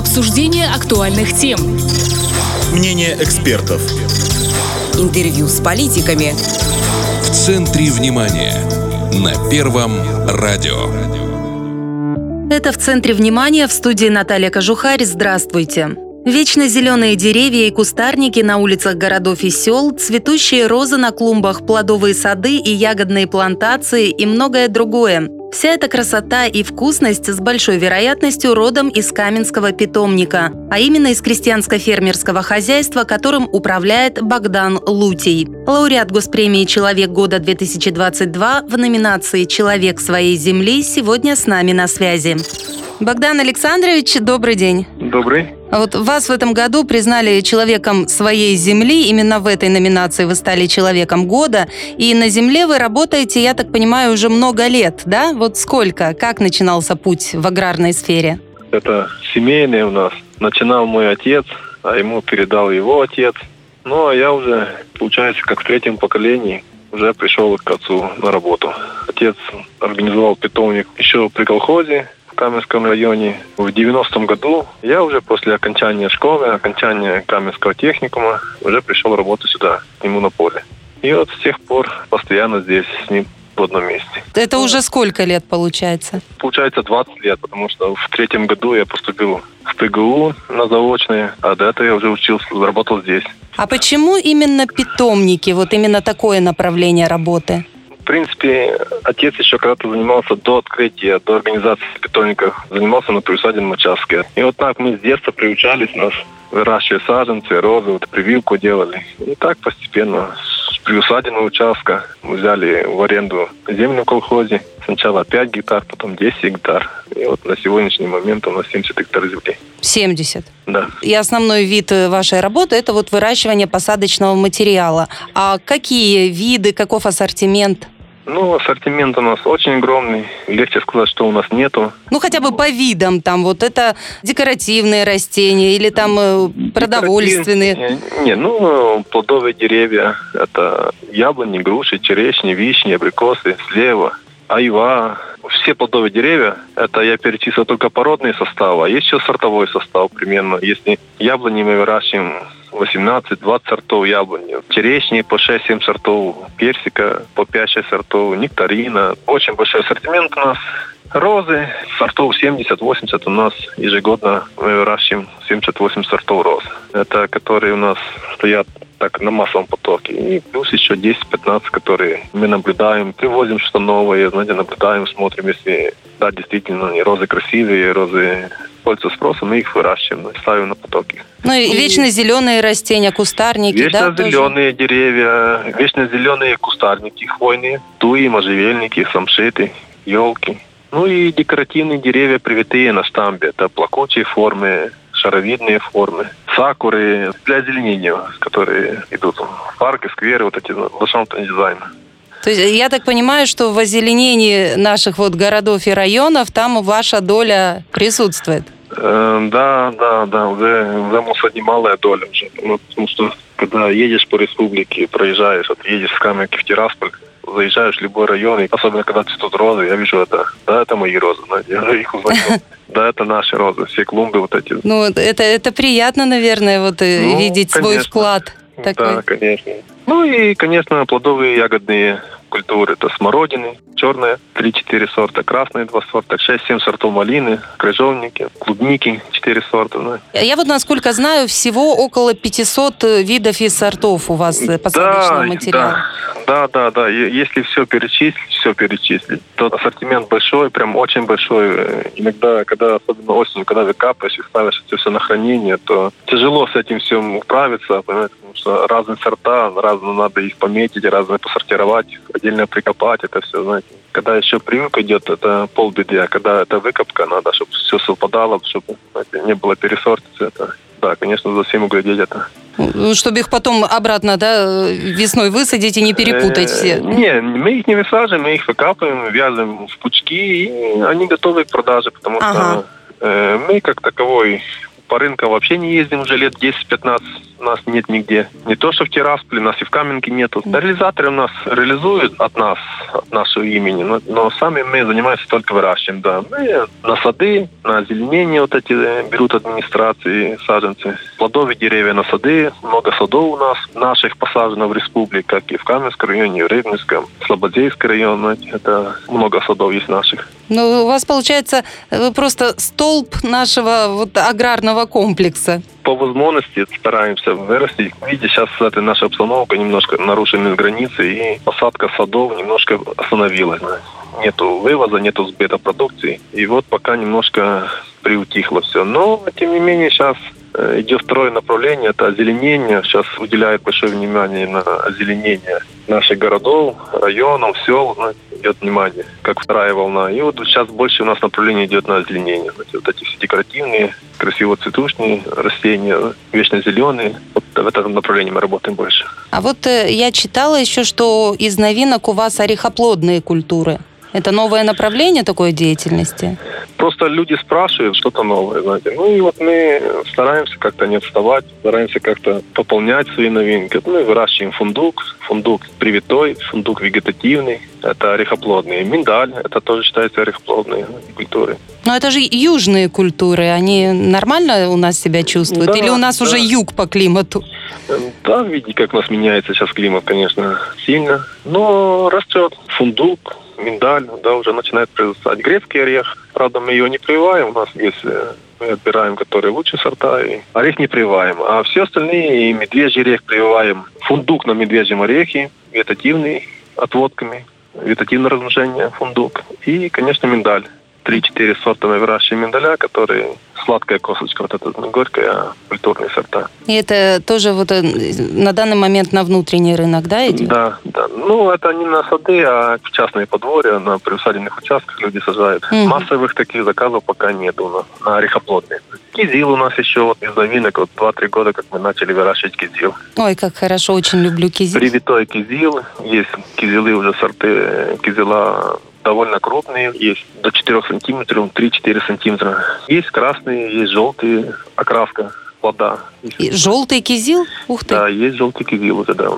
Обсуждение актуальных тем. Мнение экспертов. Интервью с политиками. В центре внимания. На Первом радио. Это в центре внимания в студии Наталья Кожухарь. Здравствуйте. Вечно зеленые деревья и кустарники на улицах городов и сел, цветущие розы на клумбах, плодовые сады и ягодные плантации и многое другое. Вся эта красота и вкусность с большой вероятностью родом из Каменского питомника, а именно из крестьянско-фермерского хозяйства, которым управляет Богдан Лутий. Лауреат Госпремии «Человек года-2022» в номинации «Человек своей земли» сегодня с нами на связи. Богдан Александрович, добрый день. Добрый. А вот вас в этом году признали человеком своей земли. Именно в этой номинации вы стали человеком года. И на земле вы работаете, я так понимаю, уже много лет, да? Вот сколько? Как начинался путь в аграрной сфере? Это семейный у нас. Начинал мой отец, а ему передал его отец. Ну, а я уже, получается, как в третьем поколении уже пришел к отцу на работу. Отец организовал питомник еще при колхозе, Каменском районе в 90-м году. Я уже после окончания школы, окончания Каменского техникума уже пришел работать сюда, к нему на поле. И вот с тех пор постоянно здесь с ним в одном месте. Это уже сколько лет получается? Получается 20 лет, потому что в третьем году я поступил в ПГУ на заочное, а до этого я уже учился, работал здесь. А почему именно питомники, вот именно такое направление работы? Принципе, отец еще когда-то занимался до открытия, до организации питомников, занимался на приусадебном участке. И вот так мы с детства приучались нас выращивать саженцы, розы, вот прививку делали. И так постепенно с приусадебного участка мы взяли в аренду землю в колхозе. Сначала 5 гектар, потом 10 гектар. И вот на сегодняшний момент у нас 70 гектар земли. 70? Да. И основной вид вашей работы – это вот выращивание посадочного материала. А какие виды, каков ассортимент? Ну, ассортимент у нас очень огромный. Легче сказать, что у нас нету. Ну, хотя бы по видам. Там вот это декоративные растения или там э, продовольственные. Не, не, ну, плодовые деревья. Это яблони, груши, черешни, вишни, абрикосы, слева, айва. Все плодовые деревья, это я перечислил только породные составы, а есть еще сортовой состав примерно. Если яблони мы выращиваем 18-20 сортов яблони. Черешни по 6-7 сортов, персика по 5-6 сортов, нектарина. Очень большой ассортимент у нас. Розы, сортов 70-80 у нас ежегодно мы выращиваем 70-80 сортов роз. Это которые у нас стоят так на массовом потоке. И плюс еще 10-15, которые мы наблюдаем, привозим что новое, знаете, наблюдаем, смотрим, если да, действительно, розы красивые, розы пользуются спросом, мы их выращиваем, ставим на потоки. Ну и, и вечно зеленые растения, кустарники, вечно да? зеленые тоже? деревья, вечно зеленые кустарники хвойные, туи, можжевельники, самшиты, елки. Ну и декоративные деревья привитые на штамбе. Это плакучие формы, шаровидные формы, сакуры для озеленения, которые идут в парки, скверы, вот эти ландшафтные дизайны. То есть я так понимаю, что в озеленении наших вот городов и районов там ваша доля присутствует? Э, да, да, да, уже, уже может немалая доля уже. Ну, потому что когда едешь по республике, проезжаешь, вот едешь с Каменки в Тирасполь, заезжаешь в любой район, и особенно когда цветут розы, я вижу это, да, это мои розы, я их узнаю. Да, это наши розы, все клумбы вот эти. Ну, это, это приятно, наверное, вот э, ну, видеть конечно. свой вклад. Такой. Да, конечно. Ну и, конечно, плодовые ягодные культуры. Это смородины, черная, 3-4 сорта, красные 2 сорта, 6-7 сортов малины, крыжовники, клубники 4 сорта. Ну. Я вот, насколько знаю, всего около 500 видов и сортов у вас посадочного да, материала. Да. Да, да, да. Если все перечислить, все перечислить, то ассортимент большой, прям очень большой. Иногда, когда, особенно осенью, когда выкапываешь и ставишь это все на хранение, то тяжело с этим всем управиться, понимаете, потому что разные сорта, разные надо их пометить, разные посортировать, отдельно прикопать, это все, знаете. Когда еще прививка идет, это полбеды, а когда это выкопка, надо, чтобы все совпадало, чтобы знаете, не было пересортицы, это да, конечно, за всем углядеть это. Ну, чтобы их потом обратно, да, весной высадить и не перепутать все. Э, не, мы их не высаживаем, мы их выкапываем, вязываем в пучки, и они готовы к продаже, потому ага. что э, мы как таковой по рынкам вообще не ездим уже лет 10-15. Нас нет нигде. Не то, что в Тирасполе, нас и в Каменке нету. Реализаторы у нас реализуют от нас, от нашего имени, но, но сами мы занимаемся только выращиваем, да. Мы на сады, на озеленение вот эти э, берут администрации саженцы. Плодовые деревья на сады, много садов у нас наших посажено в республике, как и в Каменском районе, и в Рыбинском, Слободейский район. Это много садов есть наших. Ну, у вас получается, вы просто столб нашего вот аграрного комплекса. По возможности стараемся вырастить. Видите, сейчас эта наша обстановка немножко нарушены границы, и посадка садов немножко остановилась. Нету вывоза, нету сбыта продукции. И вот пока немножко приутихло все. Но, тем не менее, сейчас Э, идет второе направление, это озеленение. Сейчас уделяет большое внимание на озеленение наших городов, районов, сел. Ну, идет внимание, как вторая волна. И вот сейчас больше у нас направление идет на озеленение. Вот эти все декоративные, красиво цветушные растения, вечно зеленые. Вот в этом направлении мы работаем больше. А вот э, я читала еще, что из новинок у вас орехоплодные культуры. Это новое направление такой деятельности? Просто люди спрашивают что-то новое, знаете. Ну и вот мы стараемся как-то не отставать, стараемся как-то пополнять свои новинки. Мы выращиваем фундук, фундук привитой, фундук вегетативный, это орехоплодные. Миндаль, это тоже считается орехоплодные культуры. Но это же южные культуры, они нормально у нас себя чувствуют? Да, Или у нас да. уже юг по климату? Да, видите, как у нас меняется сейчас климат, конечно, сильно. Но растет фундук, миндаль, да, уже начинает произрастать. Грецкий орех, правда, мы ее не прививаем, у нас есть э, мы отбираем, которые лучше сорта, и орех не прививаем. А все остальные, и медвежий орех прививаем, фундук на медвежьем орехе, вегетативный, отводками, вегетативное размножение, фундук, и, конечно, миндаль. Три-четыре сорта мы выращиваем миндаля, которые сладкая косточка, вот эта горькая, культурные сорта. И это тоже вот э, на данный момент на внутренний рынок, да, идет? Да, да. Ну, это не на сады, а в частные подворья, на приусадебных участках люди сажают. Угу. Массовых таких заказов пока нет у нас, на орехоплодные. Кизил у нас еще вот из новинок, вот 2-3 года, как мы начали выращивать кизил. Ой, как хорошо, очень люблю кизил. Привитой кизил, есть кизилы уже сорты э, кизила довольно крупные, есть до 4 сантиметров, 3-4 сантиметра. Есть красные, есть желтые, окраска плода. И желтый кизил? Ух ты. Да, есть желтый кизил уже, да.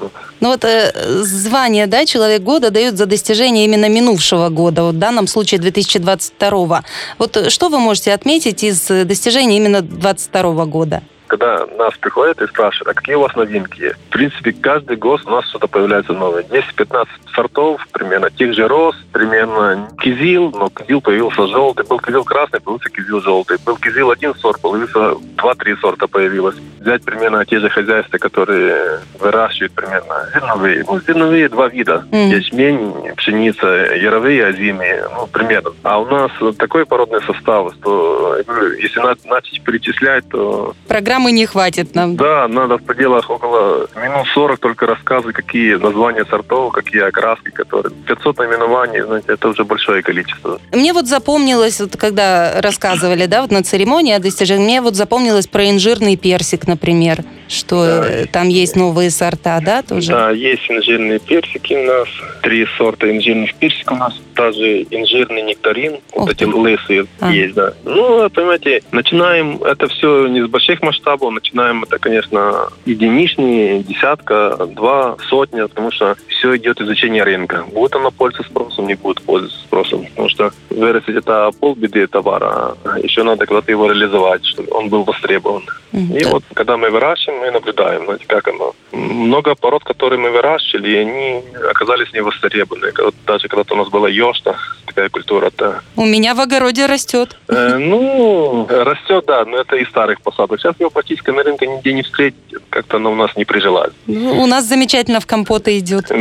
Ну вот э, звание, да, Человек года дают за достижение именно минувшего года, вот в данном случае 2022. Вот э, что вы можете отметить из достижений именно 2022 года? Когда нас приходят и спрашивают, а какие у вас новинки В принципе, каждый год у нас что-то появляется новое. 10-15 сортов, примерно тех же роз, примерно кизил, но кизил появился желтый, был кизил красный, появился кизил желтый, был кизил один сорт, появился два-три сорта появилось. Взять примерно те же хозяйства, которые выращивают примерно зерновые. Ну, зерновые два вида. Mm. Ячмень, пшеница, яровые, озимые, ну, примерно. А у нас такой породный состав, что если начать перечислять, то... Программа программы не хватит нам. Да, надо в пределах около минут 40 только рассказывать, какие названия сортов, какие окраски, которые... 500 наименований, знаете, это уже большое количество. Мне вот запомнилось, вот когда рассказывали, да, вот на церемонии о достижении, мне вот запомнилось про инжирный персик, например, что да. там есть новые сорта, да, тоже? Да, есть инжирные персики у нас, три сорта инжирных персиков у нас, также инжирный нектарин, Ух вот эти лысые а. есть, да. Ну, понимаете, начинаем это все не с больших масштабов, масштабу начинаем это, конечно, единичные, десятка, два, сотни, потому что все идет изучение рынка. Будет оно пользоваться спросом, не будет пользоваться спросом. Потому что вырастить это полбеды товара, а еще надо когда-то его реализовать, чтобы он был востребован. Mm-hmm. И вот когда мы выращиваем, мы наблюдаем, знаете, как оно. Много пород, которые мы выращивали, они оказались невостребованы. Даже когда-то у нас была ёшта, такая культура-то. У меня в огороде растет. Э, ну, растет, да, но это из старых посадок. Сейчас его практически на рынке нигде не встретить. Как-то она у нас не прижилась. Ну, у нас замечательно в компоты идет.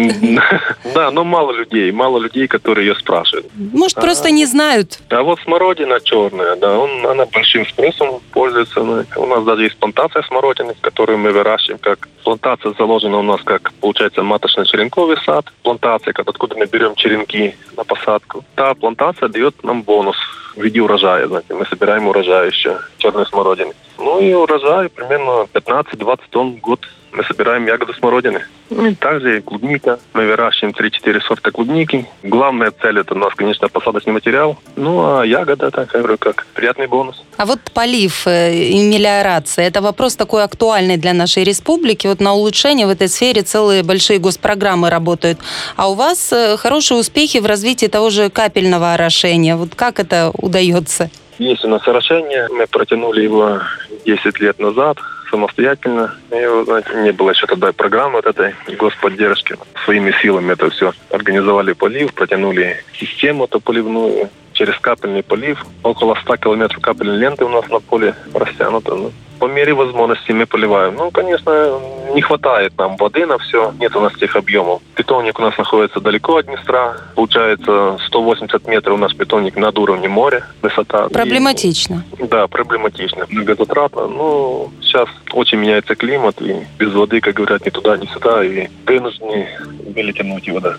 Да, но мало людей, мало людей, которые ее спрашивают. Может, просто а, не знают. А вот смородина черная, да, он, она большим спросом пользуется. У нас даже есть плантация смородины, которую мы выращиваем. Как плантация заложена у нас как, получается, маточно-черенковый сад. Плантация, откуда мы берем черенки на посадку. Та плантация дает нам бонус в виде урожая. Знаете, мы собираем урожай еще черной смородины. Ну и урожай примерно 15-20 тонн в год мы собираем ягоды смородины. Ну, и также клубника. Мы выращиваем 3-4 сорта клубники. Главная цель это у нас, конечно, посадочный материал. Ну, а ягода, так, я говорю, как приятный бонус. А вот полив э, и мелиорация – это вопрос такой актуальный для нашей республики. Вот на улучшение в этой сфере целые большие госпрограммы работают. А у вас э, хорошие успехи в развитии того же капельного орошения. Вот как это удается? Есть у нас орошение. Мы протянули его 10 лет назад самостоятельно. И, знаете, не было еще тогда программы вот этой господдержки. Своими силами это все организовали полив, протянули систему эту поливную через капельный полив. Около 100 километров капельной ленты у нас на поле растянуто. Ну, по мере возможности мы поливаем. Ну, конечно, не хватает нам воды на все. Нет у нас тех объемов. Питомник у нас находится далеко от Днестра. Получается, 180 метров у нас питомник над уровнем моря. Высота. Проблематично. И, да, проблематично. Многозатратно. Ну, сейчас очень меняется климат. И без воды, как говорят, ни туда, ни сюда. И вынуждены были тянуть его, да.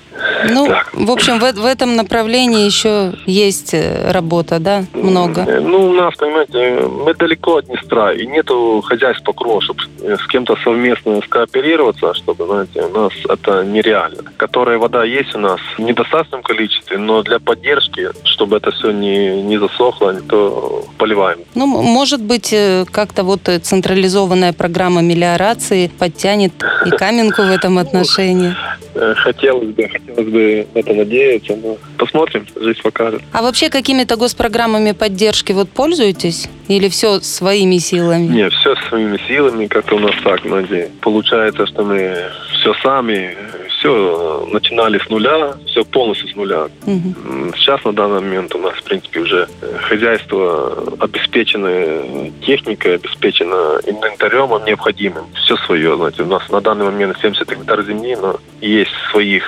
Ну, так. в общем, в, в этом направлении еще есть э, работа, да? Много. Ну, у нас, понимаете, мы далеко от Днестра. И нет нету хозяйств покрова, чтобы с кем-то совместно скооперироваться, чтобы, знаете, у нас это нереально. Которая вода есть у нас в недостаточном количестве, но для поддержки, чтобы это все не, не засохло, то поливаем. Ну, может быть, э, как-то вот централизованная программа мелиорации подтянет и Каменку в этом отношении. Э, хотелось бы, хотелось бы в это надеяться, но посмотрим, жизнь покажет. А вообще какими-то госпрограммами поддержки вот пользуетесь? Или все своими силами? Нет, все своими силами, как у нас так, знаете. Получается, что мы все сами, все начинали с нуля, все полностью с нуля. Угу. Сейчас на данный момент у нас, в принципе, уже э, хозяйство обеспечено техникой, обеспечено инвентарем необходимым. Все свое, знаете. У нас на данный момент 70 гектар земли, но есть своих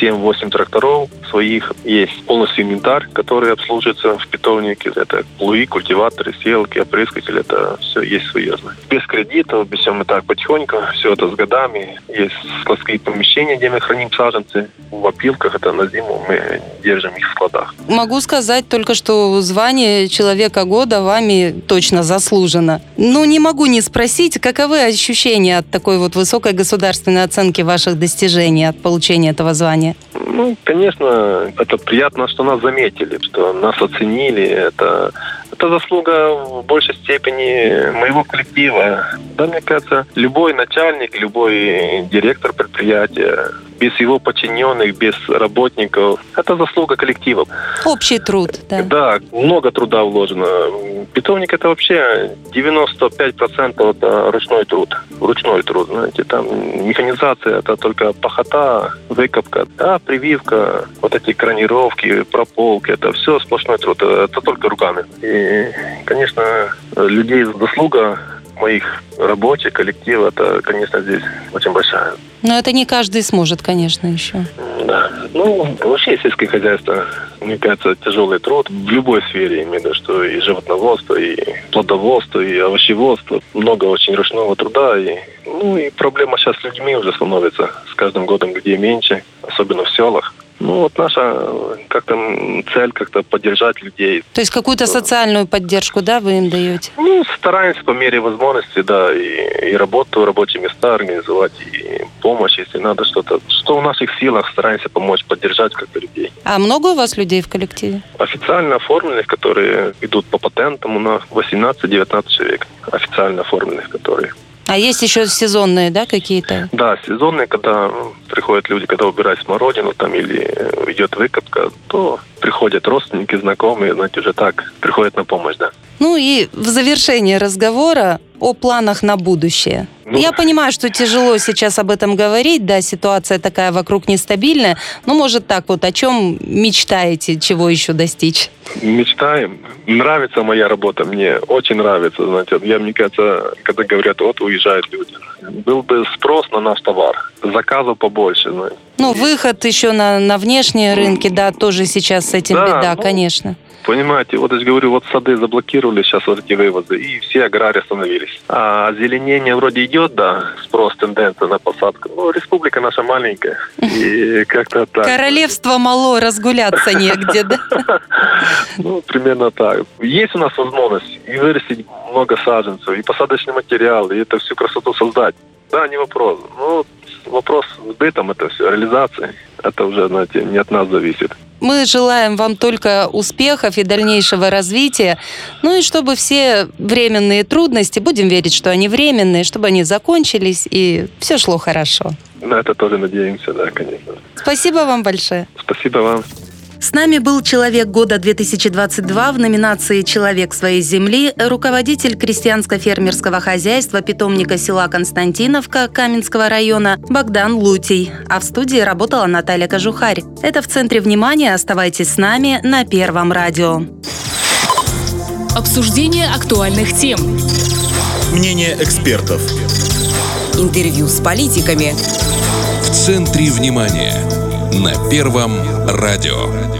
7-8 тракторов своих. Есть полностью инвентарь, который обслуживается в питомнике. Это плуи, культиваторы, селки, опрыскатели. Это все есть свое. Без кредитов, без всего мы так потихоньку. Все это с годами. Есть складские помещения, где мы храним саженцы. В опилках это на зиму мы держим их в складах. Могу сказать только, что звание Человека года вами точно заслужено. Но не могу не спросить, каковы ощущения от такой вот высокой государственной оценки ваших достижений, от получения этого звания? Ну, конечно, это приятно, что нас заметили, что нас оценили. Это, это заслуга в большей степени моего коллектива. Да, мне кажется, любой начальник, любой директор предприятия без его подчиненных, без работников. Это заслуга коллектива. Общий труд, да. Да, много труда вложено. Питомник это вообще 95% это ручной труд. Ручной труд, знаете, там механизация это только пахота, выкопка, да, прививка, вот эти кранировки, прополки, это все сплошной труд, это только руками. И, конечно, людей заслуга моих рабочих, коллектива, это, конечно, здесь очень большая. Но это не каждый сможет, конечно, еще. Да. Ну, вообще сельское хозяйство, мне кажется, тяжелый труд в любой сфере, именно что и животноводство, и плодоводство, и овощеводство. Много очень ручного труда. И, ну, и проблема сейчас с людьми уже становится с каждым годом где меньше, особенно в селах. Ну, вот наша как-то цель как-то поддержать людей. То есть какую-то социальную поддержку, да, вы им даете? Ну, стараемся по мере возможности, да, и, и работу, рабочие места организовать, и помощь, если надо что-то. Что в наших силах, стараемся помочь, поддержать как-то людей. А много у вас людей в коллективе? Официально оформленных, которые идут по патентам, у нас 18-19 человек официально оформленных, которые а есть еще сезонные, да, какие-то? Да, сезонные, когда приходят люди, когда убирают смородину там или э, идет выкопка, то приходят родственники, знакомые, знаете, уже так приходят на помощь, да. Ну и в завершение разговора о планах на будущее. Ну, Я понимаю, что тяжело сейчас об этом говорить, да, ситуация такая вокруг нестабильная, но может так вот, о чем мечтаете, чего еще достичь? Мечтаем. Нравится моя работа, мне очень нравится, знаете. Я, мне кажется, когда говорят, вот уезжают люди, был бы спрос на наш товар, заказов побольше, знаете. Ну, выход еще на, на внешние рынки, да, тоже сейчас с этим да, беда, ну, конечно. Понимаете, вот я же говорю, вот сады заблокировали сейчас вот эти вывозы, и все аграрии остановились. А озеленение вроде идет, да, спрос, тенденция на посадку. Но республика наша маленькая, и как-то так. Королевство мало, разгуляться негде, да? Ну, примерно так. Есть у нас возможность и вырастить много саженцев, и посадочный материал, и это всю красоту создать. Да, не вопрос. Ну, вопрос с бытом это все, реализацией. Это уже, знаете, не от нас зависит. Мы желаем вам только успехов и дальнейшего развития. Ну и чтобы все временные трудности, будем верить, что они временные, чтобы они закончились и все шло хорошо. На это тоже надеемся, да, конечно. Спасибо вам большое. Спасибо вам. С нами был «Человек года 2022» в номинации «Человек своей земли» руководитель крестьянско-фермерского хозяйства питомника села Константиновка Каменского района Богдан Лутий. А в студии работала Наталья Кожухарь. Это в центре внимания. Оставайтесь с нами на Первом радио. Обсуждение актуальных тем. Мнение экспертов. Интервью с политиками. В центре внимания. На Первом радио.